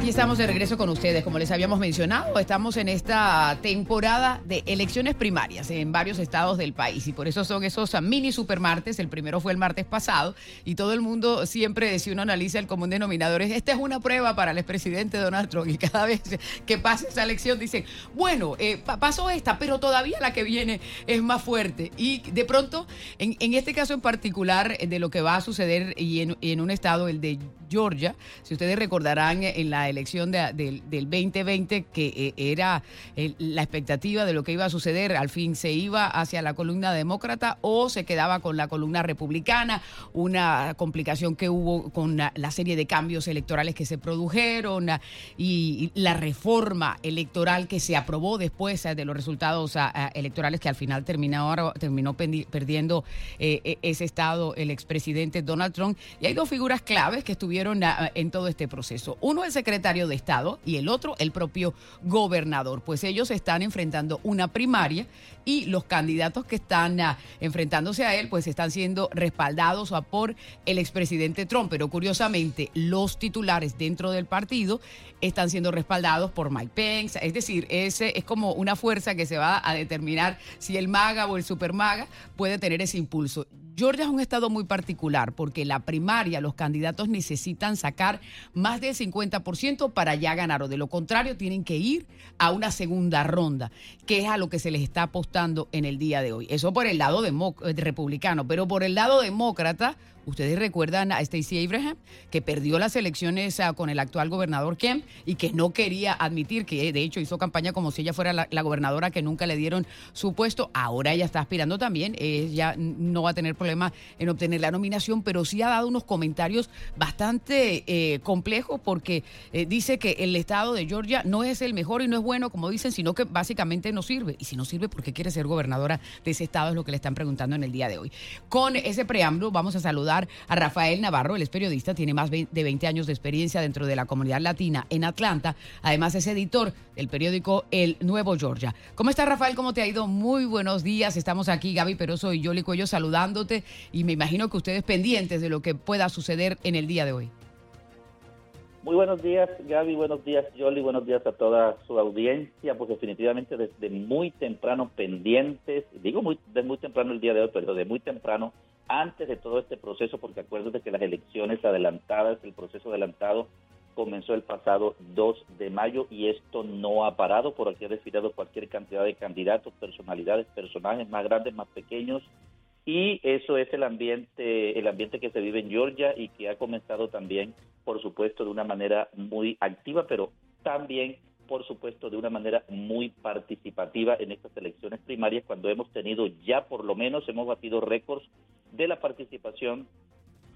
Aquí estamos de regreso con ustedes. Como les habíamos mencionado, estamos en esta temporada de elecciones primarias en varios estados del país y por eso son esos mini supermartes. El primero fue el martes pasado y todo el mundo siempre, si uno analiza el común denominador, es esta es una prueba para el expresidente Donald Trump y cada vez que pasa esa elección dicen, bueno, eh, pasó esta, pero todavía la que viene es más fuerte. Y de pronto, en, este caso en particular, de lo que va a suceder y en, en un estado, el de Georgia, si ustedes recordarán en la elección del 2020, que eh, era la expectativa de lo que iba a suceder, al fin se iba hacia la columna demócrata o se quedaba con la columna republicana, una complicación que hubo con la, serie de cambios electorales que se produjeron y, la reforma electoral que se aprobó después eh, de los resultados electorales que al final terminó, terminó perdiendo eh, e, ese estado el expresidente Donald Trump. Y hay dos figuras claves que estuvieron en todo este proceso. Uno el secretario de Estado y el otro el propio gobernador, pues ellos están enfrentando una primaria y los candidatos que están ah, enfrentándose a él pues están siendo respaldados por el expresidente Trump, pero curiosamente los titulares dentro del partido están siendo respaldados por Mike Pence, es decir, ese es como una fuerza que se va a determinar si el maga o el super maga puede tener ese impulso. Georgia es un estado muy particular porque la primaria, los candidatos necesitan sacar más del 50% para ya ganar, o de lo contrario tienen que ir a una segunda ronda, que es a lo que se les está apostando en el día de hoy. Eso por el lado republicano, pero por el lado demócrata, Ustedes recuerdan a Stacey Abraham, que perdió las elecciones ah, con el actual gobernador Kemp y que no quería admitir que de hecho hizo campaña como si ella fuera la, gobernadora que nunca le dieron su puesto. Ahora ella está aspirando también. Ella no va a tener problema en obtener la nominación, pero sí ha dado unos comentarios bastante eh, complejos porque eh, dice que el estado de Georgia no es el mejor y no es bueno, como dicen, sino que básicamente no sirve. Y si no sirve, ¿por qué quiere ser gobernadora de ese estado? Es lo que le están preguntando en el día de hoy. Con ese preámbulo, vamos a saludar a Rafael Navarro, él es periodista, tiene más de 20 años de experiencia dentro de la comunidad latina en Atlanta. Además es editor del periódico El Nuevo Georgia. ¿Cómo está Rafael? ¿Cómo te ha ido? Muy buenos días. Estamos aquí, Gaby Peroso y Yoli Cuello saludándote y me imagino que ustedes pendientes de lo que pueda suceder en el día de hoy. Muy buenos días, Gaby. Buenos días, Yoli. Buenos días a toda su audiencia. Pues definitivamente desde muy temprano pendientes, digo muy, de muy temprano el día de hoy, pero de muy temprano antes de todo este proceso, porque acuérdate que las elecciones adelantadas, el proceso adelantado comenzó el pasado 2 de mayo y esto no ha parado, por aquí ha desfilado cualquier cantidad de candidatos, personalidades, personajes más grandes, más pequeños, y eso es el ambiente, el ambiente que se vive en Georgia y que ha comenzado también, por supuesto, de una manera muy activa, pero también por supuesto, de una manera muy participativa en estas elecciones primarias, cuando hemos tenido ya por lo menos, hemos batido récords de la participación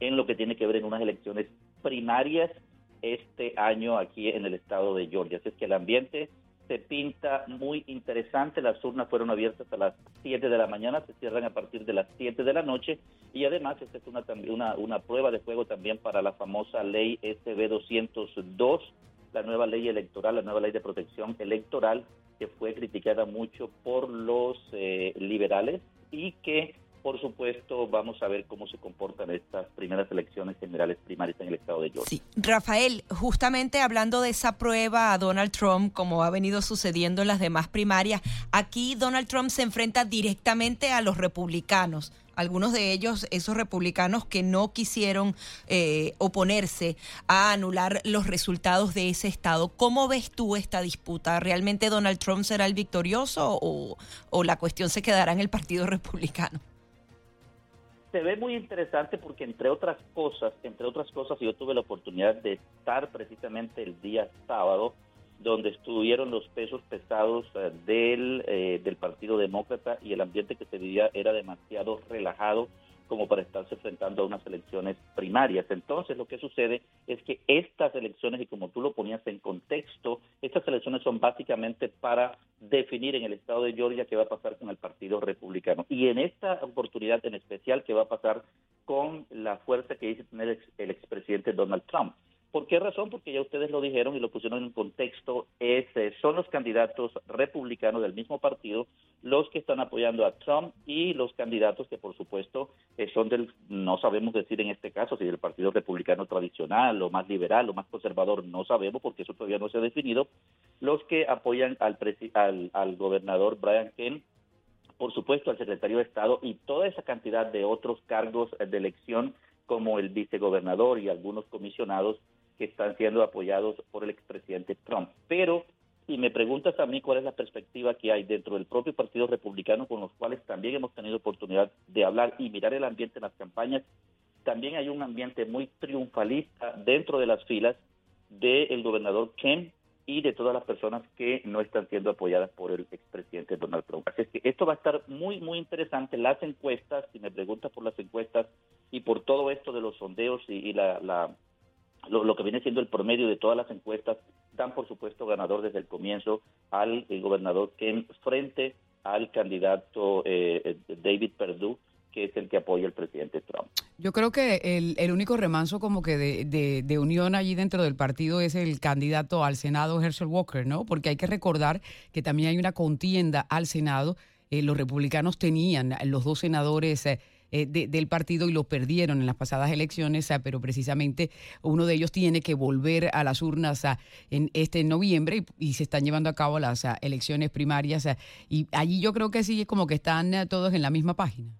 en lo que tiene que ver en unas elecciones primarias este año aquí en el estado de Georgia. Así es que el ambiente se pinta muy interesante. Las urnas fueron abiertas a las 7 de la mañana, se cierran a partir de las 7 de la noche y además esta es una, prueba de juego también para la famosa ley SB 202 la nueva ley electoral, la nueva ley de protección electoral, que fue criticada mucho por los eh, liberales y que, por supuesto, vamos a ver cómo se comportan estas primeras elecciones generales primarias en el estado de Georgia. Sí. Rafael, justamente hablando de esa prueba a Donald Trump, como ha venido sucediendo en las demás primarias, aquí Donald Trump se enfrenta directamente a los republicanos algunos de ellos, esos republicanos que no quisieron eh, oponerse a anular los resultados de ese estado. ¿Cómo ves tú esta disputa? ¿Realmente Donald Trump será el victorioso o, o la cuestión se quedará en el Partido Republicano? se ve muy interesante porque entre otras cosas, entre otras cosas, yo tuve la oportunidad de estar precisamente el día sábado donde estuvieron los pesos pesados eh, del, eh, del Partido Demócrata y el ambiente que se vivía era demasiado relajado como para estarse enfrentando a unas elecciones primarias. Entonces, lo que sucede es que estas elecciones, y como tú lo ponías en contexto, estas elecciones son básicamente para definir en el estado de Georgia qué va a pasar con el Partido Republicano. Y en esta oportunidad en especial, qué va a pasar con la fuerza que dice tener el expresidente Donald Trump. ¿Por qué razón? Porque ya ustedes lo dijeron y lo pusieron en contexto, es, eh, son los candidatos republicanos del mismo partido los que están apoyando a Trump y los candidatos que por supuesto eh, son del, no sabemos decir en este caso si del Partido Republicano tradicional o más liberal o más conservador, no sabemos porque eso todavía no se ha definido, los que apoyan al, al, al gobernador Brian Kemp por supuesto al secretario de Estado y toda esa cantidad de otros cargos de elección como el vicegobernador y algunos comisionados que están siendo apoyados por el expresidente Trump. Pero si me preguntas a mí cuál es la perspectiva que hay dentro del propio Partido Republicano con los cuales también hemos tenido oportunidad de hablar y mirar el ambiente en las campañas, también hay un ambiente muy triunfalista dentro de las filas del gobernador Kemp y de todas las personas que no están siendo apoyadas por el expresidente Donald Trump. Así es que esto va a estar muy, muy interesante. Las encuestas, si me preguntas por las encuestas y por todo esto de los sondeos y, la, lo, que viene siendo el promedio de todas las encuestas, dan por supuesto ganador desde el comienzo al gobernador Kemp frente al candidato eh, David Perdue que es el que apoya al presidente Trump. Yo creo que el, el único remanso como que de, de, unión allí dentro del partido es el candidato al Senado, Herschel Walker, ¿no? Porque hay que recordar que también hay una contienda al Senado. Eh, los republicanos tenían los dos senadores... Eh, eh, del partido y lo perdieron en las pasadas elecciones, pero precisamente uno de ellos tiene que volver a las urnas en este noviembre y, se están llevando a cabo las elecciones primarias y allí yo creo que sí es como que están todos en la misma página.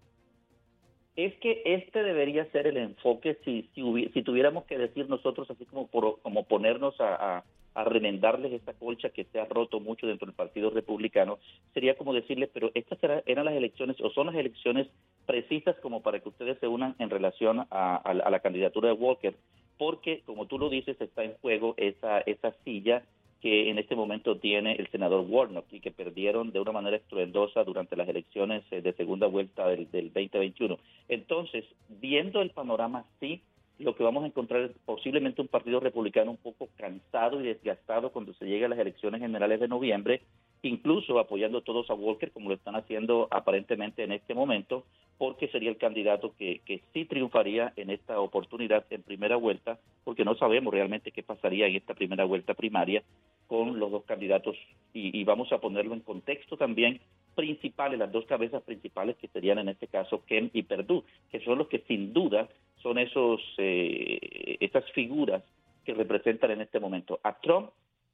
Es que este debería ser el enfoque si, si, tuviéramos que decir nosotros así como, como ponernos a, remendarles esta colcha que se ha roto mucho dentro del Partido Republicano, sería como decirles, pero estas eran las elecciones o son las elecciones precisas como para que ustedes se unan en relación a, a la candidatura de Walker, porque como tú lo dices, está en juego esa, esa silla que en este momento tiene el senador Warnock y que perdieron de una manera estruendosa durante las elecciones eh, de segunda vuelta del, del 2021. Entonces, viendo el panorama sí, lo que vamos a encontrar es posiblemente un partido republicano un poco cansado y desgastado cuando se llegue a las elecciones generales de noviembre, incluso apoyando todos a Walker como lo están haciendo aparentemente en este momento, porque sería el candidato que, sí triunfaría en esta oportunidad en primera vuelta, porque no sabemos realmente qué pasaría en esta primera vuelta primaria con los dos candidatos. Y, y vamos a ponerlo en contexto también principales, las dos cabezas principales que serían en este caso Ken y Perdue, que son los que sin duda son esos eh, esas figuras que representan en este momento a Trump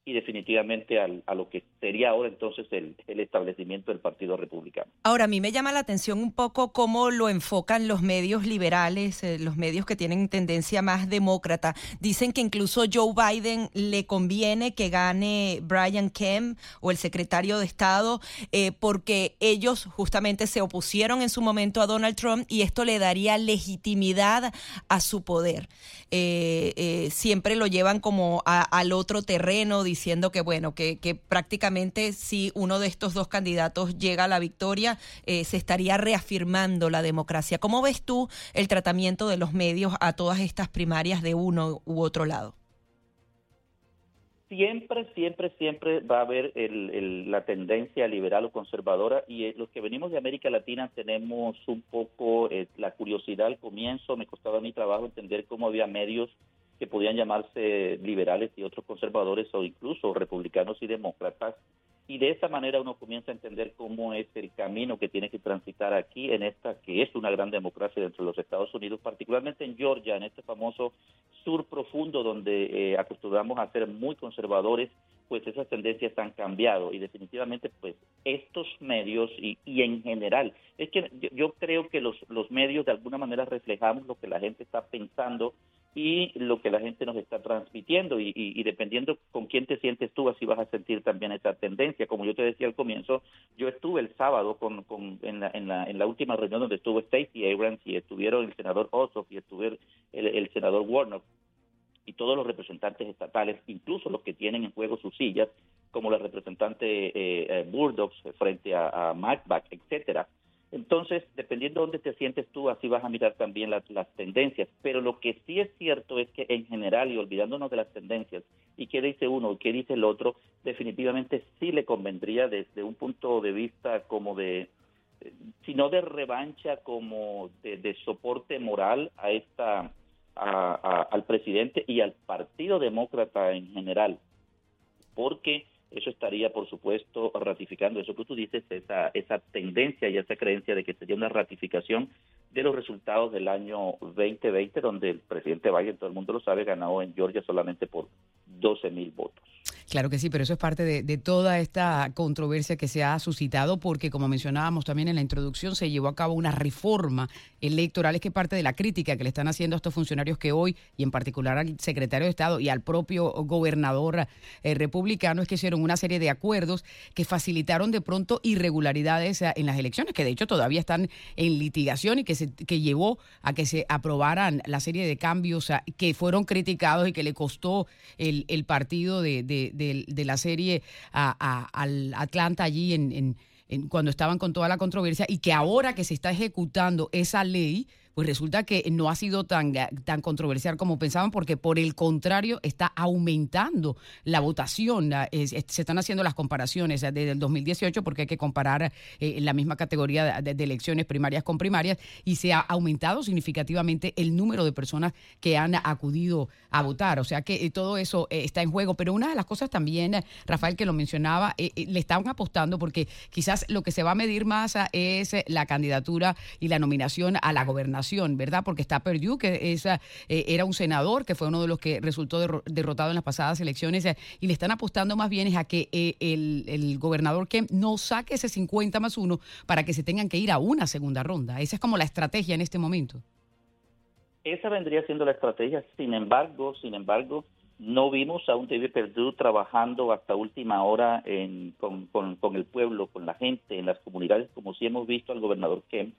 y definitivamente a lo que sería ahora entonces el, el, establecimiento del Partido Republicano. Ahora, a mí me llama la atención un poco cómo lo enfocan los medios liberales, eh, los medios que tienen tendencia más demócrata. Dicen que incluso Joe Biden le conviene que gane Brian Kemp o el secretario de Estado, eh, porque ellos justamente se opusieron en su momento a Donald Trump y esto le daría legitimidad a su poder. Eh, siempre lo llevan como al otro terreno, diciendo que, bueno, que, prácticamente si uno de estos dos candidatos llega a la victoria, eh, se estaría reafirmando la democracia. ¿Cómo ves tú el tratamiento de los medios a todas estas primarias de uno u otro lado? Siempre, siempre, siempre va a haber el, la tendencia liberal o conservadora y eh, los que venimos de América Latina tenemos un poco eh, la curiosidad al comienzo, me costaba mi trabajo entender cómo había medios que podían llamarse liberales y otros conservadores o incluso republicanos y demócratas. Y de esa manera uno comienza a entender cómo es el camino que tiene que transitar aquí en esta que es una gran democracia dentro de los Estados Unidos, particularmente en Georgia, en este famoso sur profundo donde eh, acostumbramos a ser muy conservadores, pues esas tendencias han cambiado y definitivamente pues estos medios y, y en general, es que yo, yo creo que los, los medios de alguna manera reflejamos lo que la gente está pensando y lo que la gente nos está transmitiendo y, y, dependiendo con quién te sientes tú, así vas a sentir también esa tendencia. Como yo te decía al comienzo, yo estuve el sábado con, con en, la, en, la, en, la, última reunión donde estuvo Stacey Abrams y estuvieron el senador Ossoff y estuvo el, senador Warnock y todos los representantes estatales, incluso los que tienen en juego sus sillas, como la representante eh, eh frente a, a Macbach, etcétera entonces, dependiendo de dónde te sientes tú, así vas a mirar también las, tendencias. Pero lo que sí es cierto es que en general, y olvidándonos de las tendencias, y qué dice uno y qué dice el otro, definitivamente sí le convendría desde un punto de vista como de, si no de revancha, como de, soporte moral a esta al presidente y al Partido Demócrata en general, porque eso estaría, por supuesto, ratificando eso que tú dices, esa, esa tendencia y esa creencia de que sería una ratificación de los resultados del año 2020, donde el presidente Biden, todo el mundo lo sabe, ganó en Georgia solamente por 12 mil votos. Claro que sí, pero eso es parte de, toda esta controversia que se ha suscitado porque, como mencionábamos también en la introducción, se llevó a cabo una reforma electoral, es que parte de la crítica que le están haciendo a estos funcionarios que hoy, y en particular al secretario de Estado y al propio gobernador eh, republicano, es que hicieron una serie de acuerdos que facilitaron de pronto irregularidades eh, en las elecciones, que de hecho todavía están en litigación y que, se, que llevó a que se aprobaran la serie de cambios eh, que fueron criticados y que le costó el, partido de de, la serie a, al Atlanta allí en, en, cuando estaban con toda la controversia y que ahora que se está ejecutando esa ley, pues resulta que no ha sido tan, tan controversial como pensaban, porque por el contrario está aumentando la votación. se están haciendo las comparaciones desde el 2018, porque hay que comparar eh, la misma categoría de, elecciones primarias con primarias, y se ha aumentado significativamente el número de personas que han acudido a votar. O sea que eh, todo eso eh, está en juego. Pero una de las cosas también, Rafael, que lo mencionaba, le estaban apostando, porque quizás lo que se va a medir más es la candidatura y la nominación a la gobernación ¿verdad? Porque está Perdue, que esa, eh, era un senador, que fue uno de los que resultó derrotado en las pasadas elecciones, eh, y le están apostando más bien a que eh, el, gobernador Kemp no saque ese 50 más uno para que se tengan que ir a una segunda ronda. Esa es como la estrategia en este momento. Esa vendría siendo la estrategia. Sin embargo, sin embargo, no vimos a un David Perdue trabajando hasta última hora con, con, el pueblo, con la gente, en las comunidades, como si hemos visto al gobernador Kemp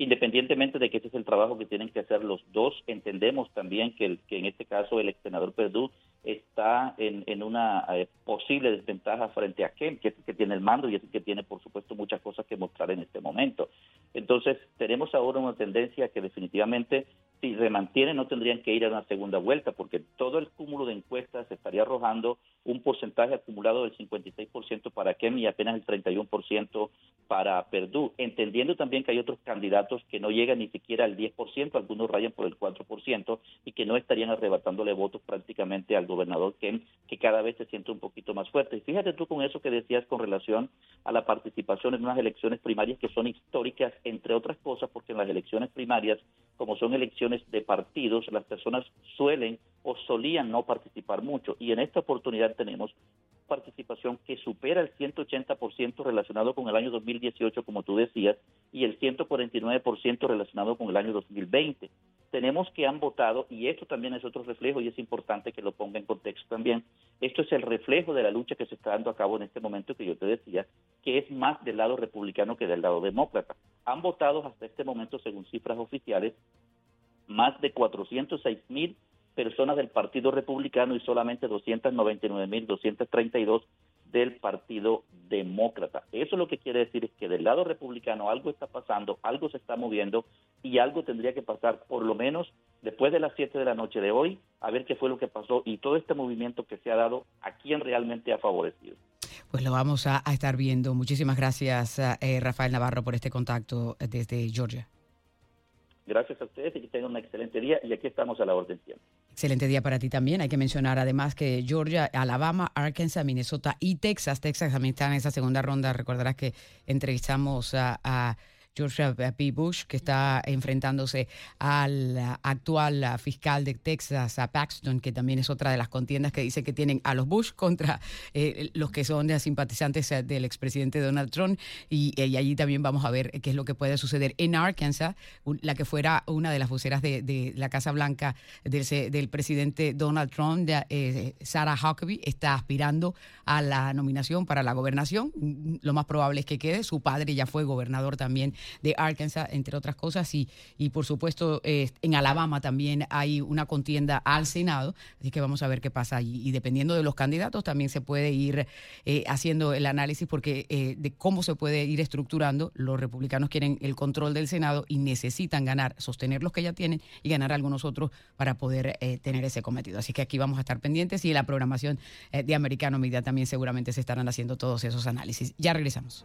independientemente de que ese es el trabajo que tienen que hacer los dos, entendemos también que, el, que en este caso el ex senador Perdue está en, una eh, posible desventaja frente a Ken, que es el que tiene el mando y es el que tiene, por supuesto, muchas cosas que mostrar en este momento. Entonces, tenemos ahora una tendencia que definitivamente, si se mantiene, no tendrían que ir a una segunda vuelta, porque todo el cúmulo de encuestas estaría arrojando un porcentaje acumulado del 56% para Ken y apenas el 31% para Perdue, entendiendo también que hay otros candidatos que no llegan ni siquiera al 10%, algunos rayan por el 4% y que no estarían arrebatándole votos prácticamente al gobernador Kemp, que cada vez se siente un poquito más fuerte. Y fíjate tú con eso que decías con relación a la participación en unas elecciones primarias que son históricas, entre otras cosas, porque en las elecciones primarias, como son elecciones de partidos, las personas suelen o solían no participar mucho. Y en esta oportunidad tenemos participación que supera el 180% relacionado con el año 2018, como tú decías, y el 149% relacionado con el año 2020. Tenemos que han votado, y esto también es otro reflejo, y es importante que lo ponga en contexto también, esto es el reflejo de la lucha que se está dando a cabo en este momento que yo te decía, que es más del lado republicano que del lado demócrata. Han votado hasta este momento, según cifras oficiales, más de 406 mil personas del Partido Republicano y solamente 299.232 del Partido Demócrata. Eso lo que quiere decir es que del lado republicano algo está pasando, algo se está moviendo y algo tendría que pasar por lo menos después de las 7 de la noche de hoy, a ver qué fue lo que pasó y todo este movimiento que se ha dado, a quién realmente ha favorecido. Pues lo vamos a, estar viendo. Muchísimas gracias, eh, Rafael Navarro, por este contacto desde Georgia. Gracias a ustedes y que tengan un excelente día y aquí estamos a la orden siempre. Excelente día para ti también. Hay que mencionar además que Georgia, Alabama, Arkansas, Minnesota y Texas, Texas también están en esa segunda ronda. Recordarás que entrevistamos a George P. Bush, que está enfrentándose al actual fiscal de Texas, a Paxton, que también es otra de las contiendas que dice que tienen a los Bush contra eh, los que son simpatizantes eh, del expresidente Donald Trump. Y, allí también vamos a ver qué es lo que puede suceder en Arkansas, la que fuera una de las voceras de, la Casa Blanca del, presidente Donald Trump, eh, Sarah Huckabee, está aspirando a la nominación para la gobernación. Lo más probable es que quede. Su padre ya fue gobernador también de Arkansas, entre otras cosas, y, y por supuesto eh, en Alabama también hay una contienda al Senado, así que vamos a ver qué pasa. Y dependiendo de los candidatos también se puede ir eh, haciendo el análisis porque eh, de cómo se puede ir estructurando. Los republicanos quieren el control del Senado y necesitan ganar, sostener los que ya tienen y ganar algunos otros para poder tener ese cometido. Así que aquí vamos a estar pendientes y la programación de Americano Media también seguramente se estarán haciendo todos esos análisis. Ya regresamos.